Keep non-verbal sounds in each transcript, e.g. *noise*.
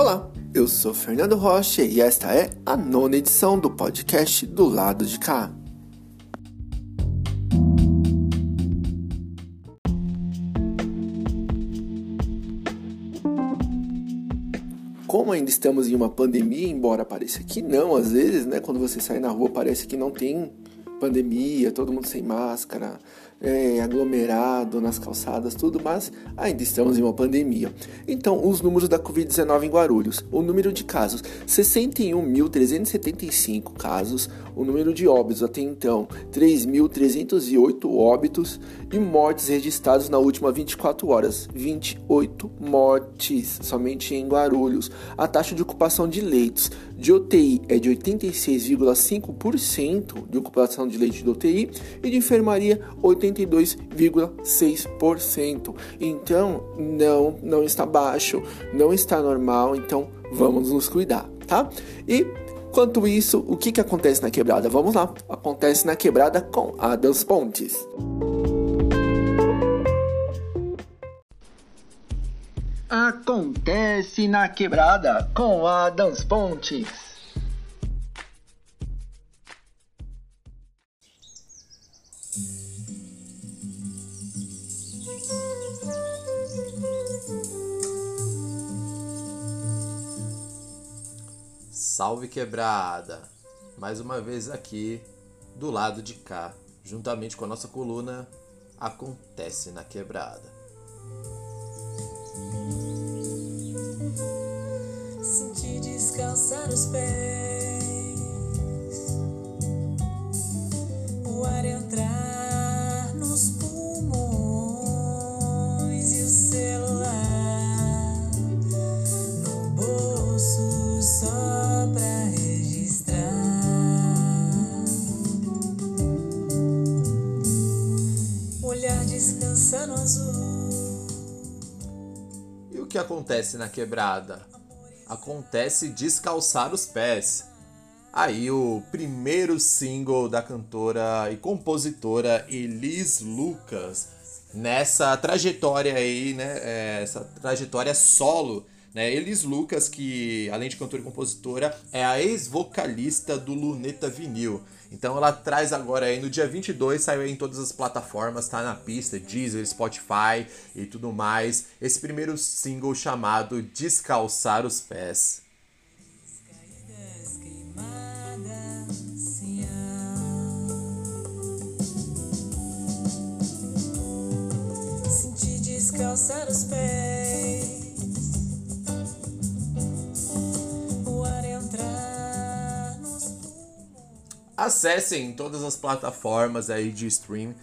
Olá, eu sou Fernando Rocha e esta é a nona edição do podcast do lado de cá. Como ainda estamos em uma pandemia, embora pareça que não, às vezes, né, quando você sai na rua parece que não tem pandemia, todo mundo sem máscara, é, aglomerado nas calçadas, tudo, mas ainda estamos em uma pandemia. Então, os números da Covid-19 em Guarulhos: o número de casos, 61.375 casos, o número de óbitos até então, 3.308 óbitos e mortes registrados na última 24 horas, 28 mortes somente em Guarulhos. A taxa de ocupação de leitos de UTI é de 86,5% de ocupação de leitos de UTI e de enfermaria 80 82,6%. Então, não, não está baixo, não está normal, então vamos nos cuidar, tá? E Quanto isso, o que, que acontece na quebrada? Vamos lá, acontece na quebrada com Adams Pontes. Acontece na quebrada com Adams Pontes. Salve quebrada! Mais uma vez aqui do lado de cá, juntamente com a nossa coluna Acontece na Quebrada. Descansar os pés, o ar entrar nos pulmões e o celular no bolso só pra registrar. Olhar descansando azul. E o que acontece na quebrada? Acontece descalçar os pés. Aí o primeiro single da cantora e compositora Elis Lucas nessa trajetória aí, né? é, Essa trajetória solo, né? Elis Lucas, que além de cantora e compositora, é a ex-vocalista do Luneta Vinil. Então ela traz agora aí no dia 22, saiu aí em todas as plataformas, tá na pista, Deezer, Spotify e tudo mais. Esse primeiro single chamado Descalçar os Pés. Senti descalçar os pés. Acessem todas as plataformas aí de stream,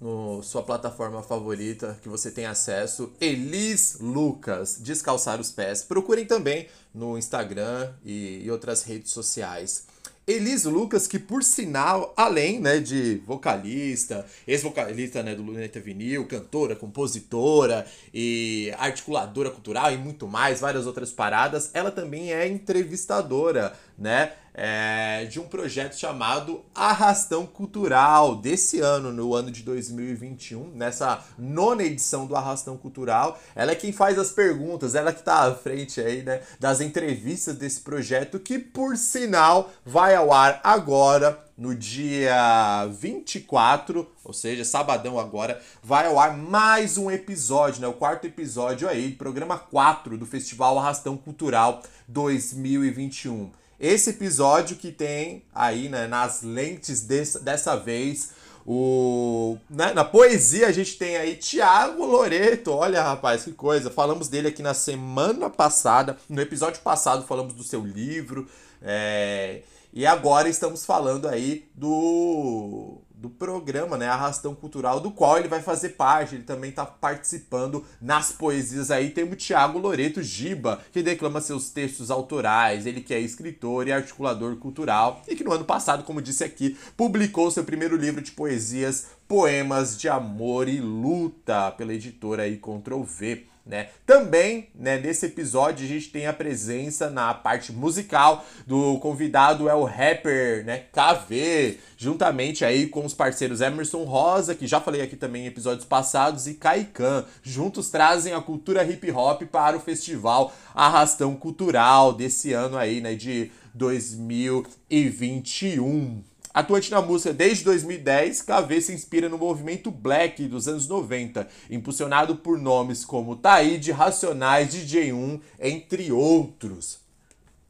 no sua plataforma favorita que você tem acesso, Elis Lucas, Descalçar os Pés. Procurem também no Instagram e, e outras redes sociais. Elis Lucas, que por sinal, além né, de vocalista, ex-vocalista né, do Luneta Vinil, cantora, compositora e articuladora cultural e muito mais, várias outras paradas, ela também é entrevistadora, né? É, de um projeto chamado Arrastão Cultural desse ano, no ano de 2021, nessa nona edição do Arrastão Cultural. Ela é quem faz as perguntas, ela que está à frente aí, né, das entrevistas desse projeto, que por sinal vai ao ar agora no dia 24, ou seja, sabadão agora, vai ao ar mais um episódio, né? O quarto episódio aí, programa 4 do Festival Arrastão Cultural 2021. Esse episódio que tem aí, né, nas lentes desse, dessa vez, o, né, na poesia a gente tem aí Tiago Loreto. Olha, rapaz, que coisa. Falamos dele aqui na semana passada. No episódio passado falamos do seu livro. é, e agora estamos falando aí do, do programa, né? Arrastão Cultural, do qual ele vai fazer parte. Ele também está participando nas poesias aí. Tem o Tiago Loreto Giba, que declama seus textos autorais. Ele que é escritor e articulador cultural. E que no ano passado, como disse aqui, publicou seu primeiro livro de poesias Poemas de Amor e Luta, pela editora aí Ctrl V. Né? Também, né, nesse episódio, a gente tem a presença na parte musical do convidado é o rapper, né, KV, juntamente aí com os parceiros Emerson Rosa, que já falei aqui também em episódios passados, e Kaikan. Juntos trazem a cultura hip hop para o festival Arrastão Cultural desse ano aí, né, de 2021. Atuante na música desde 2010, KV se inspira no movimento black dos anos 90, impulsionado por nomes como Taíde, Racionais, DJ1, entre outros.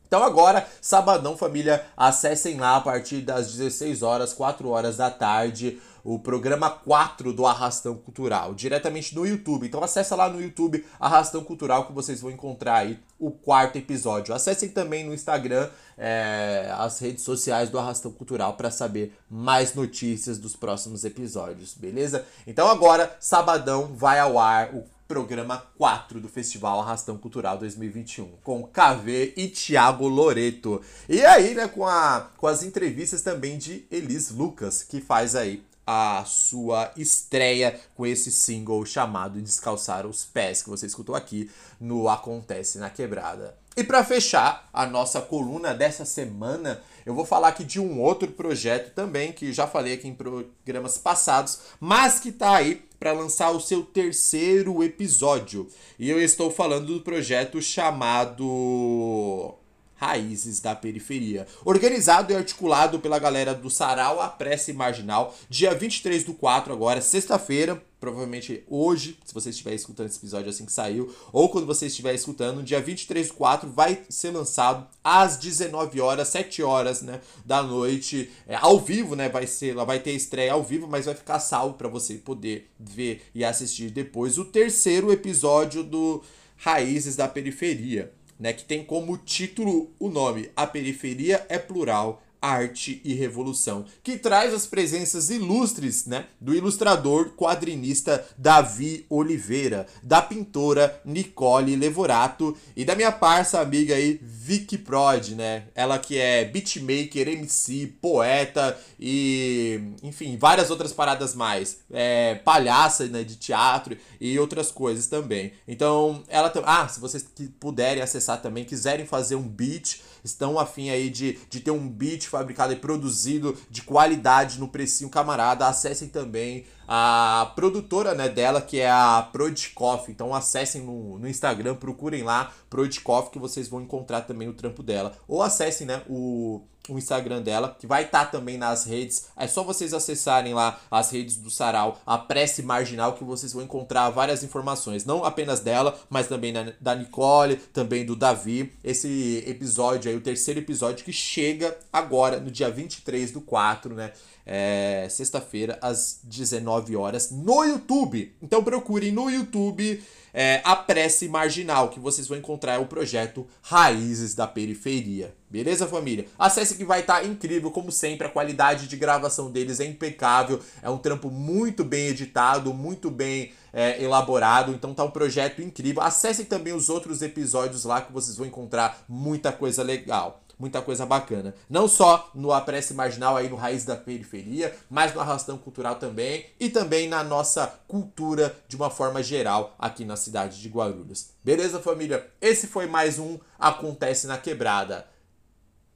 Então agora, sabadão família, acessem lá a partir das 16 horas, 4 horas da tarde, o programa 4 do Arrastão Cultural, diretamente no YouTube. Então acessa lá no YouTube Arrastão Cultural que vocês vão encontrar aí o quarto episódio. Acessem também no Instagram é, as redes sociais do Arrastão Cultural para saber mais notícias dos próximos episódios, beleza? Então agora, sabadão, vai ao ar o programa 4 do Festival Arrastão Cultural 2021, com KV e Thiago Loreto. E aí, né, com, a, com as entrevistas também de Elis Lucas, que faz aí a sua estreia com esse single chamado Descalçar os Pés, que você escutou aqui no Acontece na Quebrada. E para fechar a nossa coluna dessa semana, eu vou falar aqui de um outro projeto também, que já falei aqui em programas passados, mas que tá aí para lançar o seu terceiro episódio. E eu estou falando do projeto chamado Raízes da Periferia. Organizado e articulado pela galera do Sarau A Prece Marginal, dia 23 do 4 agora, sexta-feira, provavelmente hoje, se você estiver escutando esse episódio assim que saiu, ou quando você estiver escutando, dia 23 do 4 vai ser lançado às 19 horas, 7 horas, né, da noite, é, ao vivo, né, vai ser, vai ter estreia ao vivo, mas vai ficar salvo para você poder ver e assistir depois o terceiro episódio do Raízes da Periferia né, que tem como título o nome. A Periferia é Plural, Arte e Revolução, que traz as presenças ilustres né, do ilustrador quadrinista Davi Oliveira, da pintora Nicole Levorato e da minha parça amiga aí Vicky Prod, né? Ela que é beatmaker, MC, poeta e enfim, várias outras paradas mais, é, palhaça né, de teatro e outras coisas também. Então, ela ah, se vocês puderem acessar também, quiserem fazer um beat estão afim aí de, de ter um beat fabricado e produzido de qualidade no precinho camarada, acessem também a produtora né, dela, que é a Prodcoff. Então acessem no, no Instagram, procurem lá Prodcoff que vocês vão encontrar também o trampo dela. Ou acessem né, o, o Instagram dela, que vai estar tá também nas redes. É só vocês acessarem lá as redes do Sarau, a Prece Marginal, que vocês vão encontrar várias informações. Não apenas dela, mas também da Nicole, também do Davi. Esse episódio aí, o terceiro episódio, que chega agora, no dia 23 do 4, né? é, sexta-feira, às 19 horas, no YouTube. Então procurem no YouTube é, a Prece Marginal, que vocês vão encontrar o projeto Raízes da Periferia. Beleza, família? Acesse que vai estar tá incrível, como sempre. A qualidade de gravação deles é impecável. É um trampo muito bem editado, muito bem é, elaborado. Então tá um projeto incrível. Acessem também os outros episódios lá que vocês vão encontrar muita coisa legal muita coisa bacana. Não só no Apresse Marginal, aí no Raiz da Periferia, mas no Arrastão Cultural também e também na nossa cultura de uma forma geral aqui na cidade de Guarulhos. Beleza, família? Esse foi mais um Acontece na Quebrada.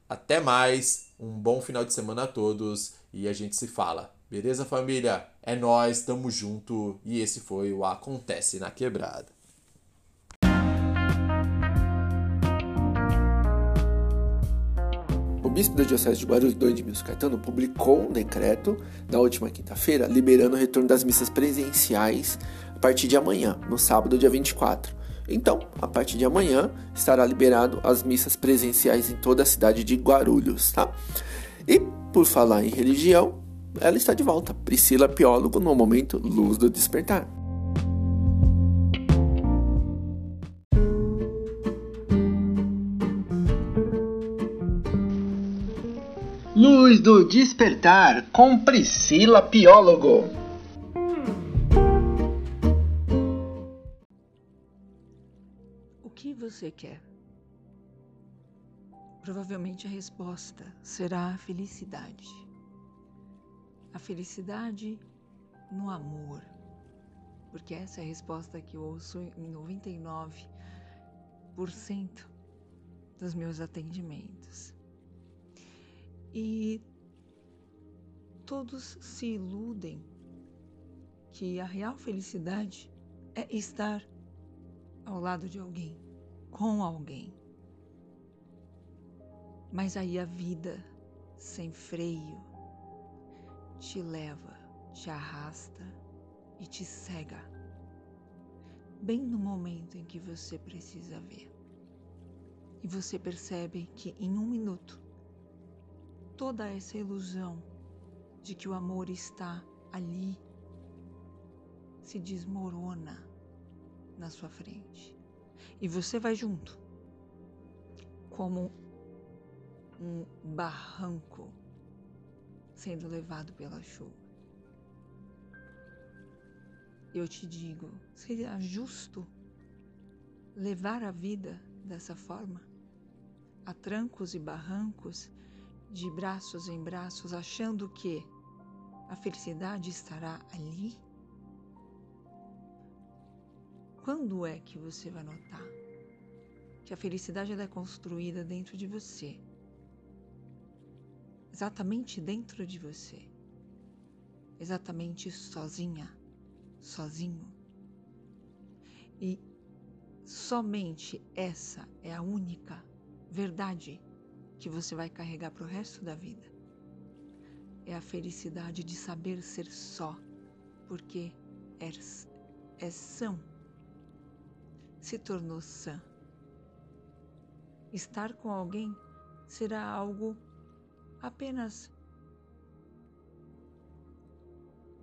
Até mais, um bom final de semana a todos e a gente se fala. Beleza, família? É nós, tamo junto e esse foi o Acontece na Quebrada. bispo da Diocese de Guarulhos, Dom Edmilson Caetano, publicou um decreto na última quinta-feira liberando o retorno das missas presenciais a partir de amanhã, no sábado, dia 24. Então, a partir de amanhã, estará liberado as missas presenciais em toda a cidade de Guarulhos, tá? E por falar em religião, ela está de volta, Priscila Piólogo, no momento Luz do Despertar. Luz do Despertar com Priscila Piólogo. Você quer? Provavelmente a resposta será a felicidade. A felicidade no amor. Porque essa é a resposta que eu ouço em 99% dos meus atendimentos. E todos se iludem que a real felicidade é estar ao lado de alguém, com alguém. Mas aí a vida sem freio te leva, te arrasta e te cega, bem no momento em que você precisa ver. E você percebe que em um minuto toda essa ilusão de que o amor está ali se desmorona na sua frente. E você vai junto, como um barranco sendo levado pela chuva. Eu te digo, seria justo levar a vida dessa forma? A trancos e barrancos, de braços em braços, achando que a felicidade estará ali? Quando é que você vai notar que a felicidade é construída dentro de você? Exatamente dentro de você. Exatamente sozinha, sozinho. E somente essa é a única verdade que você vai carregar para o resto da vida. É a felicidade de saber ser só, porque é, é são se tornou sã. Estar com alguém será algo apenas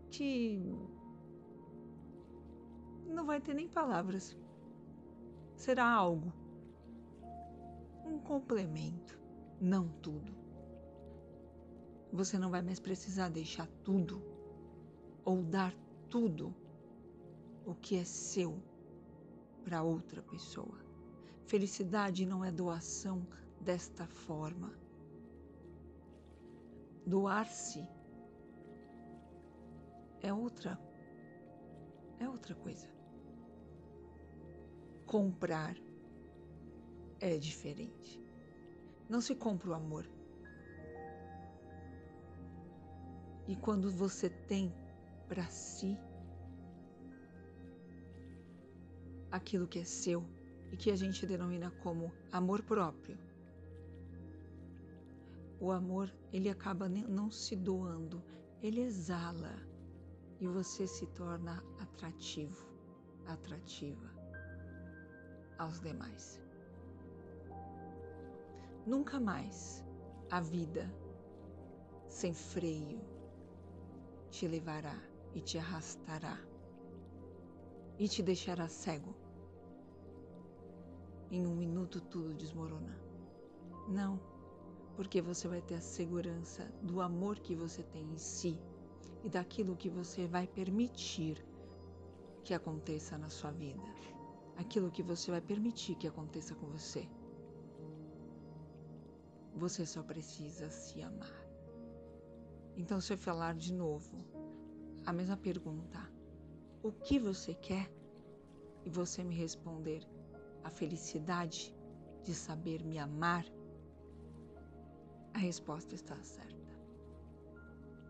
que não vai ter nem palavras. Será algo, um complemento, não tudo. Você não vai mais precisar deixar tudo ou dar tudo o que é seu para outra pessoa. Felicidade não é doação desta forma. Doar-se é outra é outra coisa. Comprar é diferente. Não se compra o amor. E quando você tem para si, aquilo que é seu e que a gente denomina como amor próprio. O amor, ele acaba não se doando, ele exala e você se torna atrativo, atrativa aos demais. Nunca mais a vida sem freio te levará e te arrastará e te deixará cego. Em um minuto tudo desmorona. Não, porque você vai ter a segurança do amor que você tem em si e daquilo que você vai permitir que aconteça na sua vida. Aquilo que você vai permitir que aconteça com você. Você só precisa se amar. Então, se eu falar de novo a mesma pergunta, o que você quer e você me responder a felicidade de saber me amar, a resposta está certa.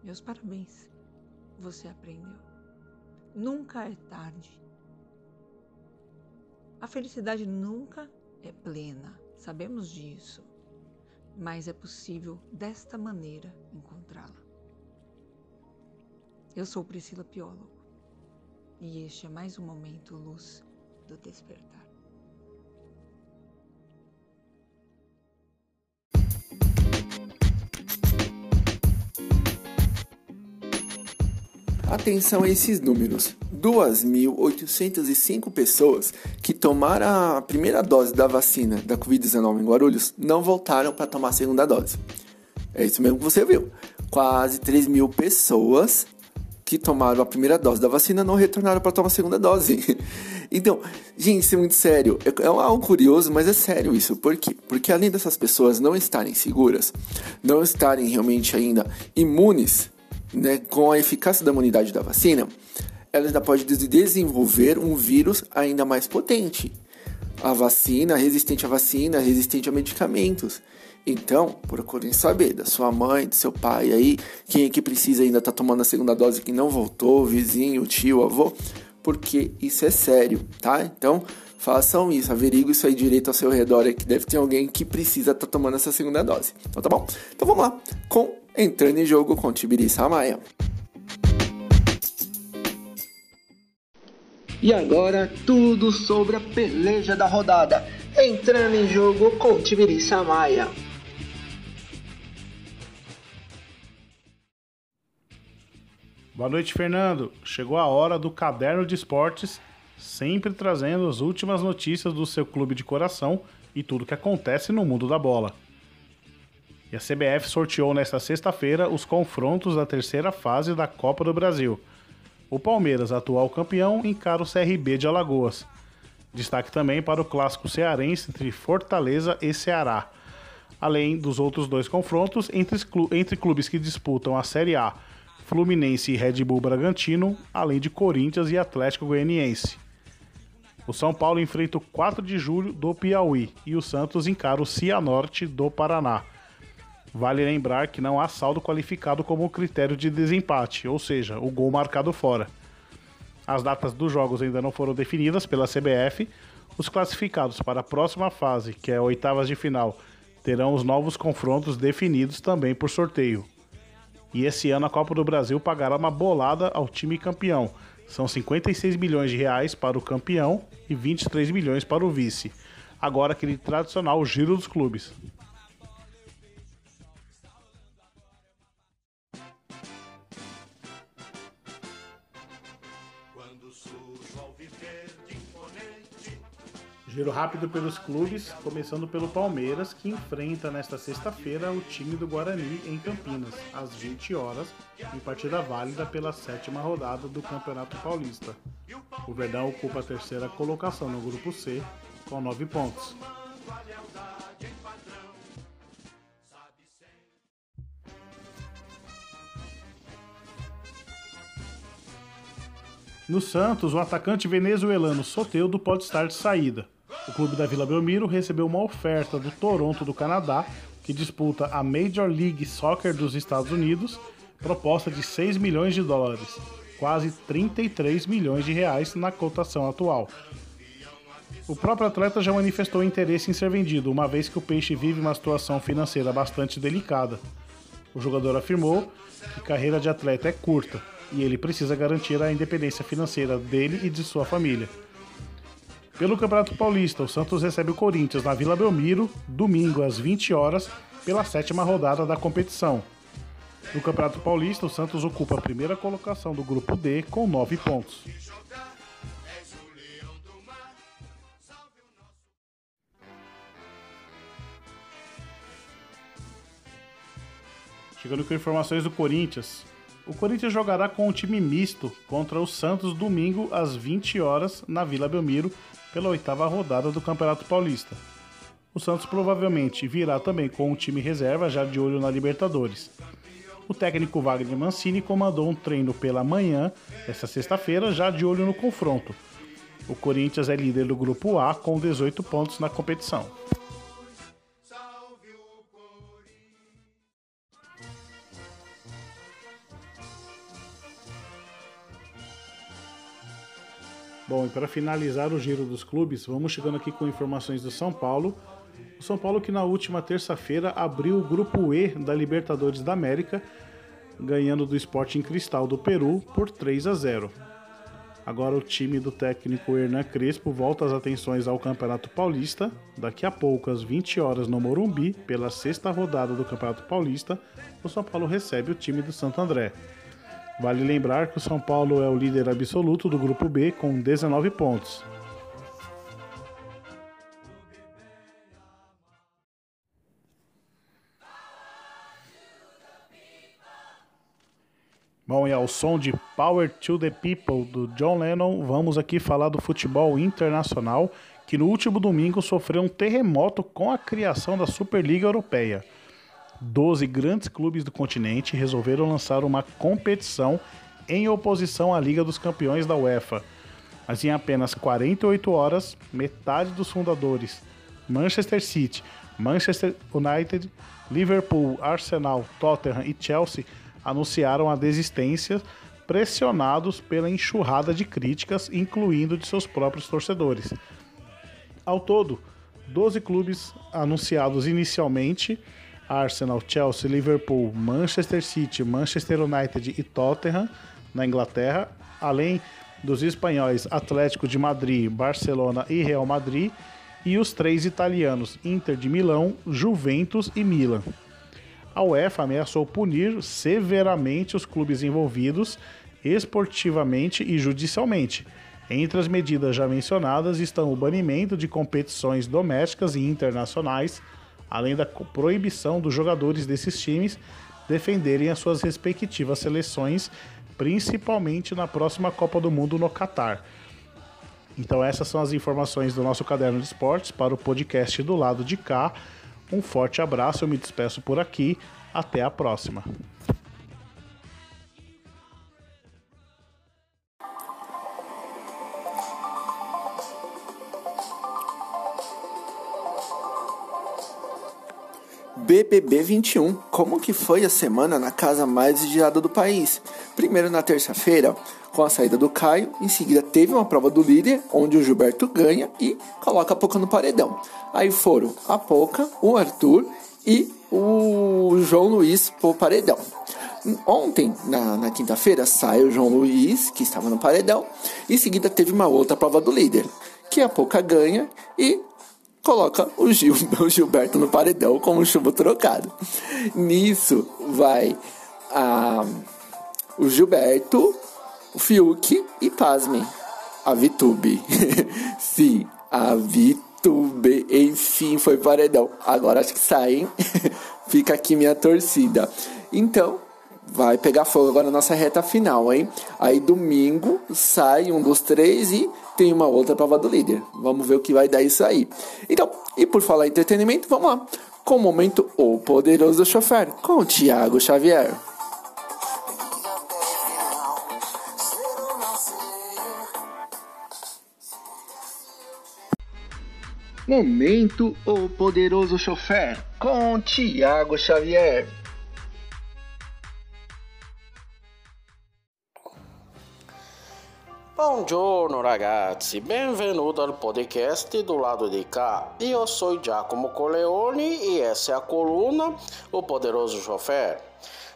Meus parabéns, você aprendeu. Nunca é tarde. A felicidade nunca é plena, sabemos disso, mas é possível desta maneira encontrá-la. Eu sou Priscila Piólogo e este é mais um momento luz do despertar. Atenção a esses números. 2.805 pessoas que tomaram a primeira dose da vacina da Covid-19 em Guarulhos não voltaram para tomar a segunda dose. É isso mesmo que você viu. Quase 3 mil pessoas que tomaram a primeira dose da vacina não retornaram para tomar a segunda dose. *laughs* então, gente, isso é muito sério. É, é algo curioso, mas é sério isso. Por quê? Porque além dessas pessoas não estarem seguras, não estarem realmente ainda imunes né, com a eficácia da imunidade da vacina, ela ainda pode desenvolver um vírus ainda mais potente. A vacina, resistente à vacina, resistente a medicamentos. Então, procurem saber da sua mãe, do seu pai aí, quem é que precisa ainda tá tomando a segunda dose que não voltou, vizinho, tio, avô, porque isso é sério, tá? Então, façam isso, averiguem isso aí direito ao seu redor, aí, que deve ter alguém que precisa estar tá tomando essa segunda dose. Então tá bom? Então vamos lá, com Entrando em Jogo com Tibiri Samaia. E agora, tudo sobre a peleja da rodada. Entrando em jogo com Tibiri Samaia. Boa noite, Fernando. Chegou a hora do caderno de esportes, sempre trazendo as últimas notícias do seu clube de coração e tudo que acontece no mundo da bola. E a CBF sorteou nesta sexta-feira os confrontos da terceira fase da Copa do Brasil. O Palmeiras, atual campeão, encara o CRB de Alagoas. Destaque também para o clássico cearense entre Fortaleza e Ceará, além dos outros dois confrontos entre, clubes que disputam a Série A Fluminense e Red Bull Bragantino, além de Corinthians e Atlético Goianiense. O São Paulo enfrenta o 4 de julho do Piauí e o Santos encara o Cianorte do Paraná. Vale lembrar que não há saldo qualificado como critério de desempate, ou seja, o gol marcado fora. As datas dos jogos ainda não foram definidas pela CBF. Os classificados para a próxima fase, que é oitavas de final, terão os novos confrontos definidos também por sorteio. E esse ano a Copa do Brasil pagará uma bolada ao time campeão. São 56 milhões de reais para o campeão e 23 milhões para o vice. Agora aquele tradicional giro dos clubes. Giro rápido pelos clubes, começando pelo Palmeiras, que enfrenta nesta sexta-feira o time do Guarani em Campinas, às 20 horas, em partida válida pela sétima rodada do Campeonato Paulista. O Verdão ocupa a terceira colocação no grupo C, com 9 pontos. No Santos, o atacante venezuelano Soteudo pode estar de saída. O clube da Vila Belmiro recebeu uma oferta do Toronto do Canadá, que disputa a Major League Soccer dos Estados Unidos, proposta de 6 milhões de dólares, quase 33 milhões de reais na cotação atual. O próprio atleta já manifestou interesse em ser vendido, uma vez que o Peixe vive uma situação financeira bastante delicada. O jogador afirmou que carreira de atleta é curta e ele precisa garantir a independência financeira dele e de sua família. Pelo Campeonato Paulista, o Santos recebe o Corinthians na Vila Belmiro, domingo às 20 horas, pela sétima rodada da competição. No Campeonato Paulista, o Santos ocupa a primeira colocação do grupo D com 9 pontos. Chegando com informações do Corinthians. O Corinthians jogará com um time misto contra o Santos domingo às 20 horas na Vila Belmiro pela oitava rodada do Campeonato Paulista. O Santos provavelmente virá também com um time reserva já de olho na Libertadores. O técnico Wagner Mancini comandou um treino pela manhã, esta sexta-feira, já de olho no confronto. O Corinthians é líder do grupo A com 18 pontos na competição. Bom, e para finalizar o giro dos clubes, vamos chegando aqui com informações do São Paulo. O São Paulo que na última terça-feira abriu o grupo E da Libertadores da América, ganhando do Sporting Cristal do Peru por 3 a 0. Agora o time do técnico Hernan Crespo volta as atenções ao Campeonato Paulista. Daqui a pouco, às 20 horas no Morumbi, pela sexta rodada do Campeonato Paulista, o São Paulo recebe o time do Santo André. Vale lembrar que o São Paulo é o líder absoluto do grupo B com 19 pontos. Bom, e ao som de Power to the People do John Lennon, vamos aqui falar do futebol internacional, que no último domingo sofreu um terremoto com a criação da Superliga Europeia. 12 grandes clubes do continente resolveram lançar uma competição em oposição à Liga dos Campeões da UEFA. Mas em apenas 48 horas, metade dos fundadores, Manchester City, Manchester United, Liverpool, Arsenal, Tottenham e Chelsea, anunciaram a desistência, pressionados pela enxurrada de críticas, incluindo de seus próprios torcedores. Ao todo, 12 clubes anunciados inicialmente Arsenal, Chelsea, Liverpool, Manchester City, Manchester United e Tottenham na Inglaterra, além dos espanhóis Atlético de Madrid, Barcelona e Real Madrid, e os três italianos Inter de Milão, Juventus e Milan. A UEFA ameaçou punir severamente os clubes envolvidos esportivamente e judicialmente. Entre as medidas já mencionadas estão o banimento de competições domésticas e internacionais, além da proibição dos jogadores desses times defenderem as suas respectivas seleções, principalmente na próxima Copa do Mundo no Catar. Então essas são as informações do nosso caderno de esportes para o podcast do lado de cá. Um forte abraço, eu me despeço por aqui. Até a próxima. BBB 21. Como que foi a semana na casa mais vigiada do país? Primeiro na terça-feira, com a saída do Caio, em seguida teve uma prova do líder, onde o Gilberto ganha e coloca a Poca no paredão. Aí foram a Poca, o Arthur e o João Luiz pro paredão. Ontem, na, na quinta-feira, sai o João Luiz, que estava no paredão, em seguida teve uma outra prova do líder, que a Poca ganha e coloca o, Gil, *laughs* o Gilberto no paredão como um chumbo trocado. Nisso vai a, o Gilberto, o Fiuk e, pasmem, a Vitube. *laughs* Sim, a Vitube, enfim, foi paredão. Agora acho que hein? *laughs* Fica aqui minha torcida. Então, vai pegar fogo agora na nossa reta final, hein? Aí domingo sai um dos três e tem uma outra prova do líder. Vamos ver o que vai dar isso aí. Então, e por falar em entretenimento, vamos lá. Com o momento O Poderoso Chofer, com o Thiago Xavier. Momento O Poderoso Chofer, com Tiago Xavier. Buongiorno ragazzi, benvenuto al podcast do lado de cá. Eu sou Giacomo Coleone e essa é a coluna O Poderoso Chofer.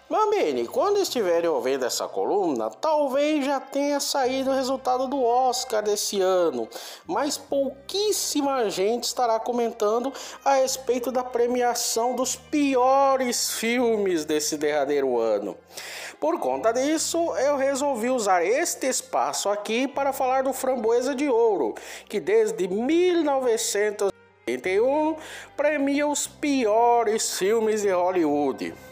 Bambini, quando estiverem ouvindo essa coluna, talvez já tenha saído o resultado do Oscar desse ano, mas pouquíssima gente estará comentando a respeito da premiação dos piores filmes desse derradeiro ano. Por conta disso, eu resolvi usar este espaço aqui para falar do Framboesa de Ouro, que desde 1981 premia os piores filmes de Hollywood.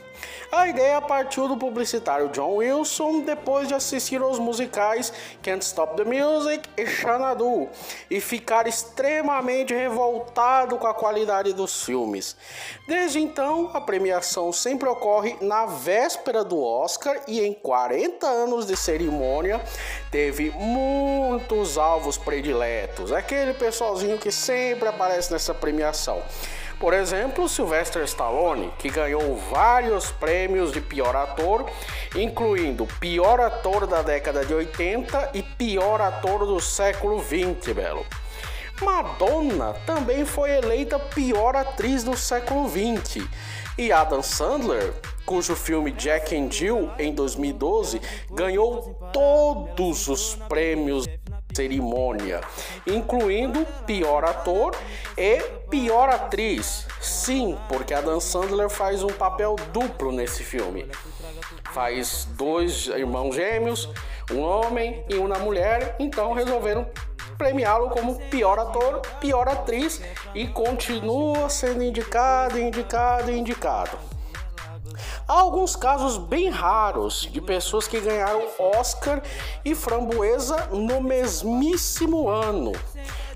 A ideia partiu do publicitário John Wilson depois de assistir aos musicais Can't Stop the Music e Xanadu e ficar extremamente revoltado com a qualidade dos filmes. Desde então, a premiação sempre ocorre na véspera do Oscar e em 40 anos de cerimônia teve muitos alvos prediletos, aquele pessoalzinho que sempre aparece nessa premiação. Por exemplo, Sylvester Stallone, que ganhou vários prêmios de pior ator, incluindo pior ator da década de 80 e pior ator do século 20, belo. Madonna também foi eleita pior atriz do século 20 e Adam Sandler, cujo filme Jack and Jill em 2012 ganhou todos os prêmios cerimônia, incluindo pior ator e pior atriz. Sim, porque Adam Sandler faz um papel duplo nesse filme. Faz dois irmãos gêmeos, um homem e uma mulher, então resolveram premiá-lo como pior ator, pior atriz e continua sendo indicado, indicado, indicado. Há alguns casos bem raros de pessoas que ganharam Oscar e Framboesa no mesmíssimo ano.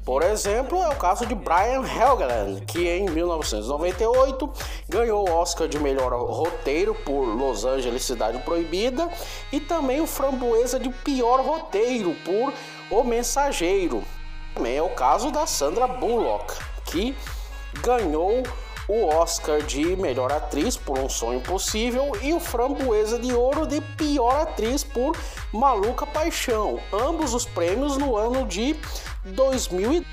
Por exemplo, é o caso de Brian Helgeland, que em 1998 ganhou o Oscar de melhor roteiro por Los Angeles Cidade Proibida e também o Framboesa de pior roteiro por O Mensageiro. Também é o caso da Sandra Bullock, que ganhou o Oscar de melhor atriz por Um Sonho Impossível e o Framboesa de Ouro de pior atriz por Maluca Paixão, ambos os prêmios no ano de 2010.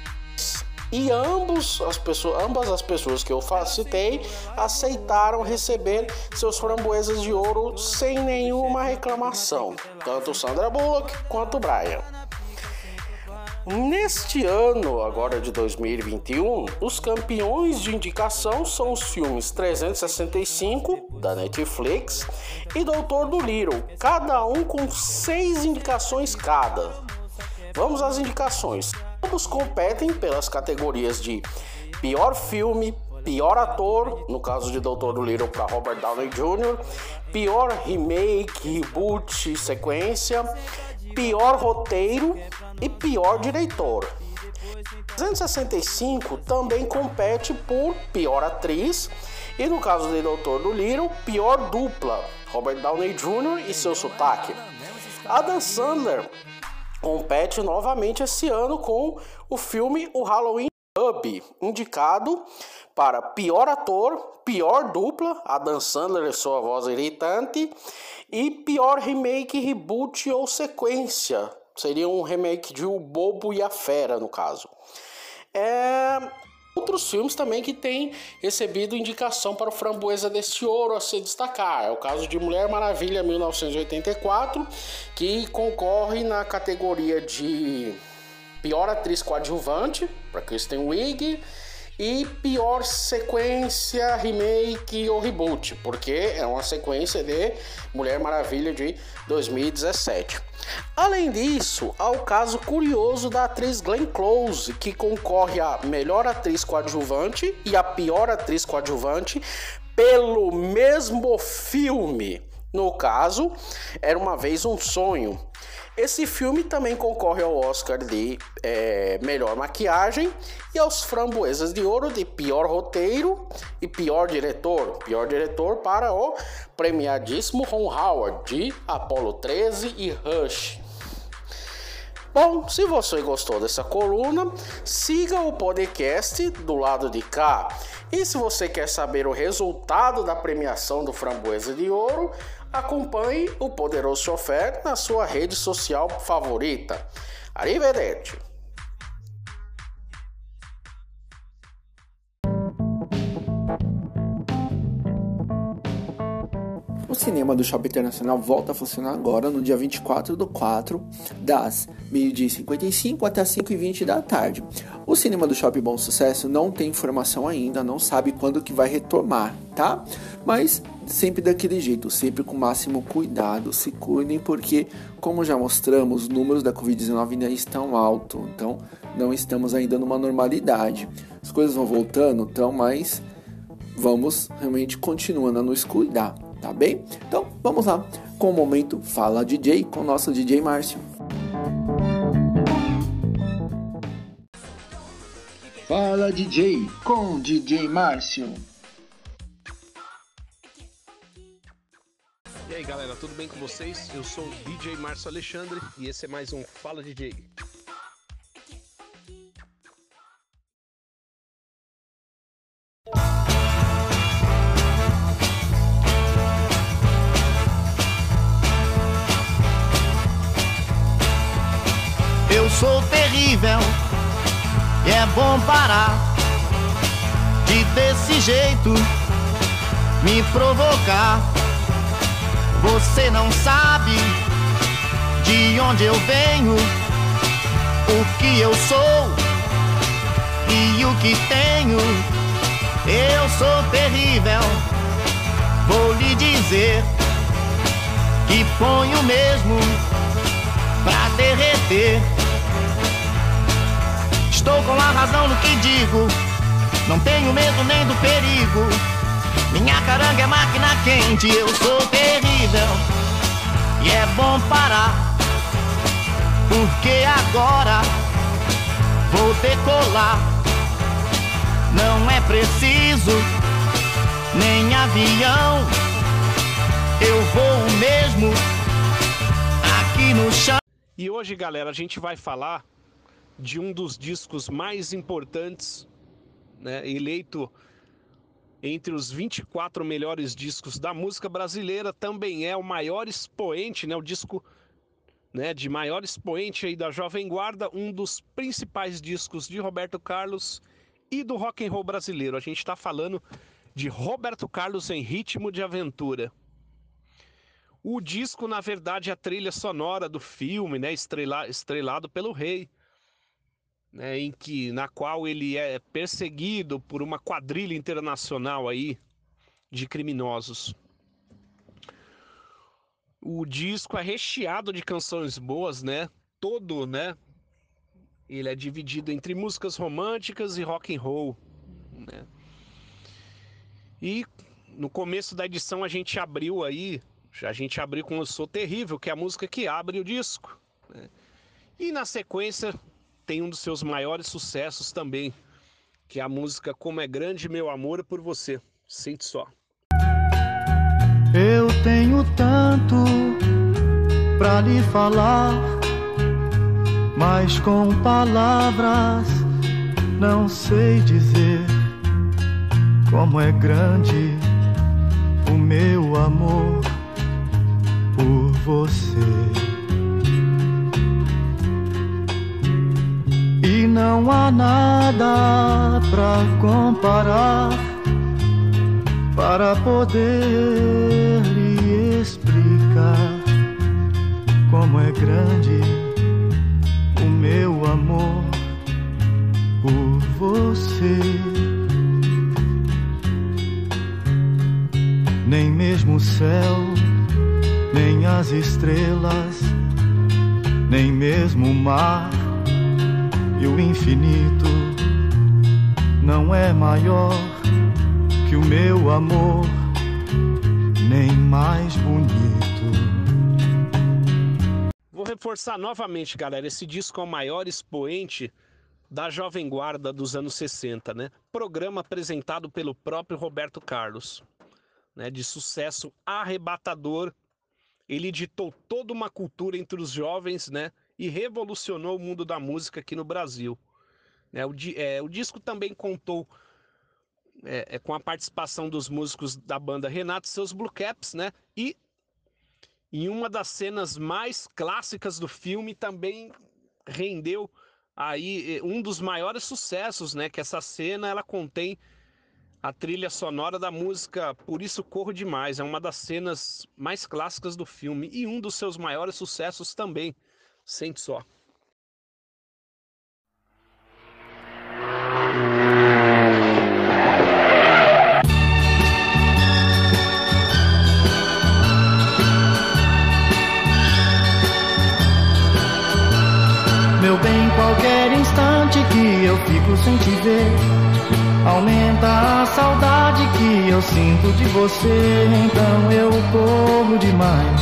E ambos as pessoas, ambas as pessoas que eu citei aceitaram receber seus framboesas de ouro sem nenhuma reclamação, tanto Sandra Bullock quanto Brian. Neste ano, agora de 2021, os campeões de indicação são os filmes 365 da Netflix e Doutor do Little, cada um com seis indicações cada. Vamos às indicações. Todos competem pelas categorias de pior filme, pior ator, no caso de Doutor do Little para Robert Downey Jr., pior remake, reboot, sequência, pior roteiro e pior diretor. 365 também compete por pior atriz e no caso de Doutor do Little, pior dupla, Robert Downey Jr. e seu sotaque. Adam Sandler compete novamente esse ano com o filme O Halloween Hub, indicado para pior ator, pior dupla, Adam Sandler e sua voz irritante, e pior remake, reboot ou sequência. Seria um remake de O Bobo e a Fera, no caso. É, Outros filmes também que têm recebido indicação para o Framboesa deste Ouro a se destacar. É o caso de Mulher Maravilha 1984, que concorre na categoria de pior atriz coadjuvante para Kristen Wiig e pior sequência, remake ou reboot, porque é uma sequência de Mulher Maravilha de 2017. Além disso, há o caso curioso da atriz Glenn Close, que concorre a melhor atriz coadjuvante e a pior atriz coadjuvante pelo mesmo filme. No caso, Era uma vez um sonho. Esse filme também concorre ao Oscar de é, melhor maquiagem e aos Framboesas de Ouro de pior roteiro e pior diretor. Pior diretor para o premiadíssimo Ron Howard de Apollo 13 e Rush. Bom, se você gostou dessa coluna, siga o podcast do lado de cá. E se você quer saber o resultado da premiação do Framboesa de Ouro, acompanhe o Poderoso Chofer na sua rede social favorita. Arrivederci! O cinema do Shopping Internacional volta a funcionar agora no dia 24 do 4, das meio-dia e 55 até as 5 e 20 da tarde. O cinema do Shopping Bom Sucesso não tem informação ainda, não sabe quando que vai retomar, tá? Mas sempre daquele jeito, sempre com o máximo cuidado, se cuidem, porque, como já mostramos, os números da Covid-19 ainda estão altos, então não estamos ainda numa normalidade. As coisas vão voltando, então, mas vamos realmente continuando a nos cuidar, tá bem? Então vamos lá com o momento Fala DJ com o nosso DJ Márcio. Fala DJ com DJ Márcio. E aí galera, tudo bem com vocês? Eu sou o DJ Márcio Alexandre e esse é mais um Fala DJ. Eu sou terrível e é bom parar de desse jeito me provocar. Você não sabe de onde eu venho, o que eu sou e o que tenho. Eu sou terrível, vou lhe dizer que ponho mesmo pra derreter. Estou com a razão no que digo, não tenho medo nem do perigo. Minha caranga é máquina quente, eu sou terrível e é bom parar, porque agora vou decolar. Não é preciso nem avião, eu vou mesmo aqui no chão. E hoje, galera, a gente vai falar de um dos discos mais importantes, né, eleito entre os 24 melhores discos da música brasileira, também é o maior expoente, né, o disco né, de maior expoente aí da Jovem Guarda, um dos principais discos de Roberto Carlos e do rock and roll brasileiro. A gente está falando de Roberto Carlos em Ritmo de Aventura. O disco, na verdade, é a trilha sonora do filme, né, estrela, estrelado pelo rei, né, em que, na qual ele é perseguido por uma quadrilha internacional aí de criminosos. O disco é recheado de canções boas, né? Todo, né? Ele é dividido entre músicas românticas e rock and roll, né? E no começo da edição a gente abriu aí, a gente abriu com Eu Sou Terrível, que é a música que abre o disco. né? E na sequência tem um dos seus maiores sucessos também, que é a música Como é Grande Meu Amor por Você. Sente só. Eu tenho tanto pra lhe falar, mas com palavras não sei dizer como é grande o meu amor por você. Não há nada pra comparar para poder lhe explicar como é grande o meu amor por você. Nem mesmo o céu, nem as estrelas, nem mesmo o mar e o infinito não é maior que o meu amor, nem mais bonito. Vou reforçar novamente, galera, esse disco é o maior expoente da Jovem Guarda dos anos 60, né? Programa apresentado pelo próprio Roberto Carlos, né? De sucesso arrebatador. Ele ditou toda uma cultura entre os jovens, né? E revolucionou o mundo da música aqui no Brasil. Né? O, di- é, o disco também contou é, é, com a participação dos músicos da banda Renato e seus Blue Caps, né? E em uma das cenas mais clássicas do filme também rendeu aí eh, um dos maiores sucessos, né? Que essa cena ela contém a trilha sonora da música Por isso corro demais, é uma das cenas mais clássicas do filme e um dos seus maiores sucessos também. Sente só. Meu bem, qualquer instante que eu fico sem te ver, aumenta a saudade que eu sinto de você. Então eu corro demais,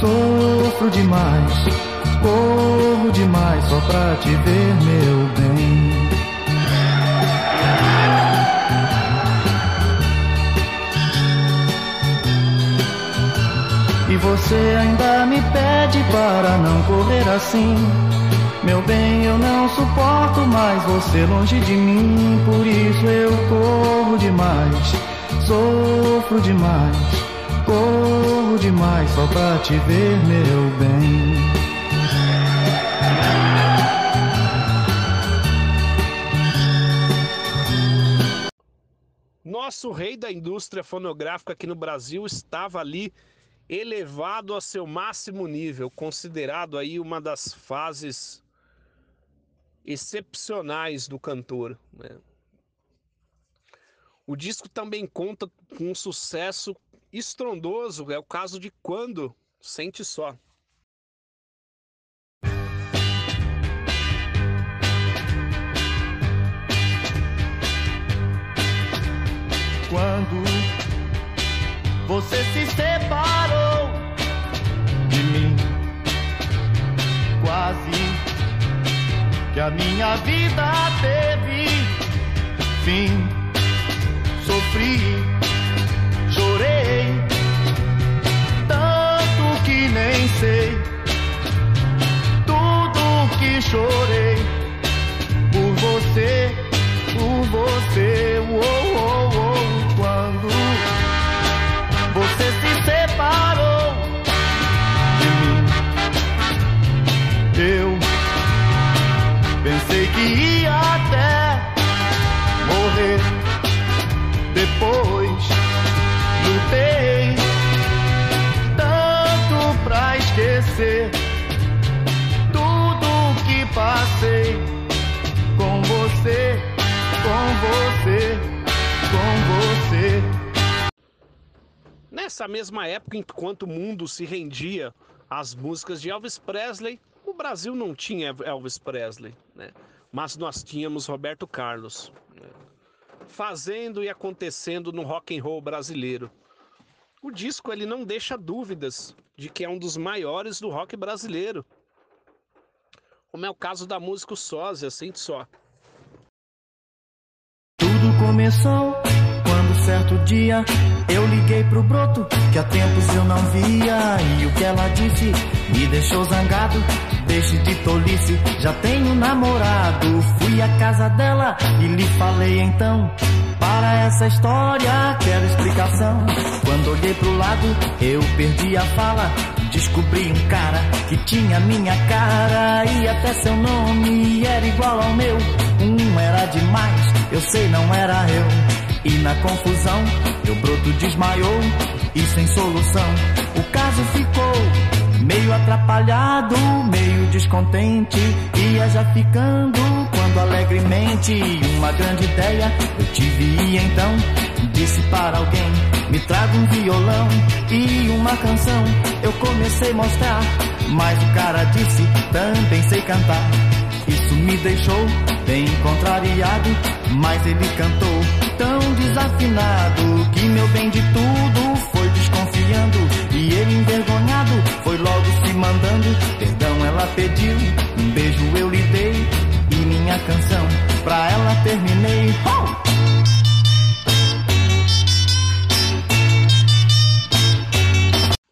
sofro demais, corro demais só pra te ver, meu bem. E você ainda me pede para não correr assim. Meu bem, eu não suporto mais você longe de mim. Por isso eu corro demais, sofro demais, corro demais só pra te ver, meu bem. Nosso rei da indústria fonográfica aqui no Brasil estava ali elevado a seu máximo nível, considerado aí uma das fases excepcionais do cantor. né? O disco também conta com um sucesso estrondoso, é o caso de Quando, Sente Só. Quando você se separou de mim, quase que a minha vida teve fim. Sofri, chorei, tanto que nem sei tudo que chorei morrer. Depois lutei tanto pra esquecer tudo que passei com você, com você, com você. Nessa mesma época, enquanto o mundo se rendia às músicas de Elvis Presley, o Brasil não tinha Elvis Presley, né? mas nós tínhamos Roberto Carlos? Fazendo e acontecendo no rock and roll brasileiro. O disco ele não deixa dúvidas de que é um dos maiores do rock brasileiro, como é o caso da música Sósia, sente só. Tudo começou certo dia eu liguei pro broto que há tempos eu não via e o que ela disse me deixou zangado. Deixe de tolice, já tenho namorado. Fui à casa dela e lhe falei então. Para essa história quero explicação. Quando olhei pro lado, eu perdi a fala. Descobri um cara que tinha minha cara e até seu nome era igual ao meu. Um era demais, eu sei, não era eu. E na confusão, meu broto desmaiou e sem solução. O caso ficou meio atrapalhado, meio descontente. Ia já ficando quando alegremente uma grande ideia eu tive e então disse para alguém: me traga um violão e uma canção. Eu comecei a mostrar, mas o cara disse: também sei cantar. Isso me deixou bem contrariado, mas ele cantou tão desafinado que meu bem de tudo foi desconfiando. E ele envergonhado foi logo se mandando. Perdão ela pediu, um beijo eu lhe dei e minha canção pra ela terminei. Oh!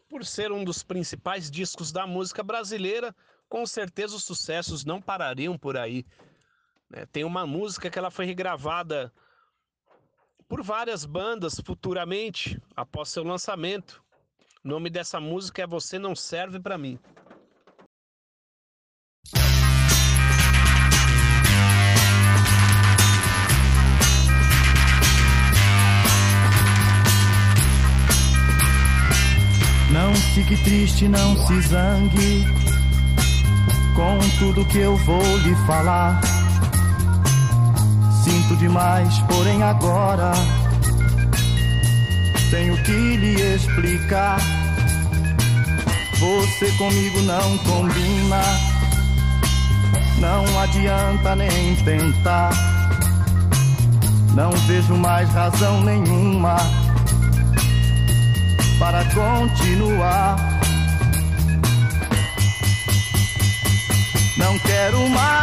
Por ser um dos principais discos da música brasileira, com certeza os sucessos não parariam por aí. Né? Tem uma música que ela foi regravada por várias bandas futuramente, após seu lançamento. O nome dessa música é Você Não Serve Pra Mim. Não fique triste, não se zangue com tudo que eu vou lhe falar. Sinto demais, porém agora tenho que lhe explicar. Você comigo não combina, não adianta nem tentar. Não vejo mais razão nenhuma para continuar. Não quero mais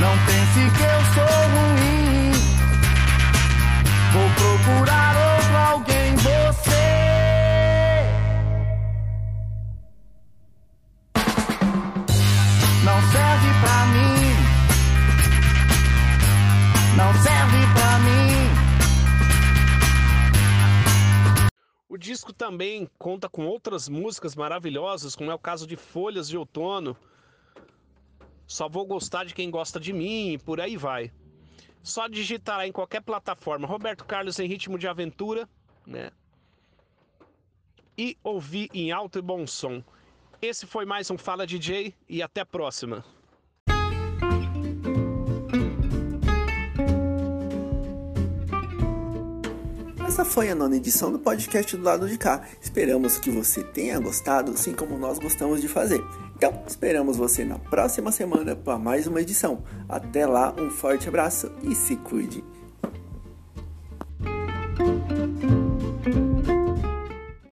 Não pense que eu sou ruim. Vou procurar outro alguém, você. Não serve pra mim. Não serve pra mim. O disco também conta com outras músicas maravilhosas, como é o caso de Folhas de Outono. Só vou gostar de quem gosta de mim e por aí vai. Só digitar em qualquer plataforma Roberto Carlos em ritmo de aventura, né? E ouvir em alto e bom som. Esse foi mais um Fala DJ e até a próxima. Essa foi a nona edição do podcast do lado de cá. Esperamos que você tenha gostado, assim como nós gostamos de fazer. Então, esperamos você na próxima semana para mais uma edição. Até lá, um forte abraço e se cuide.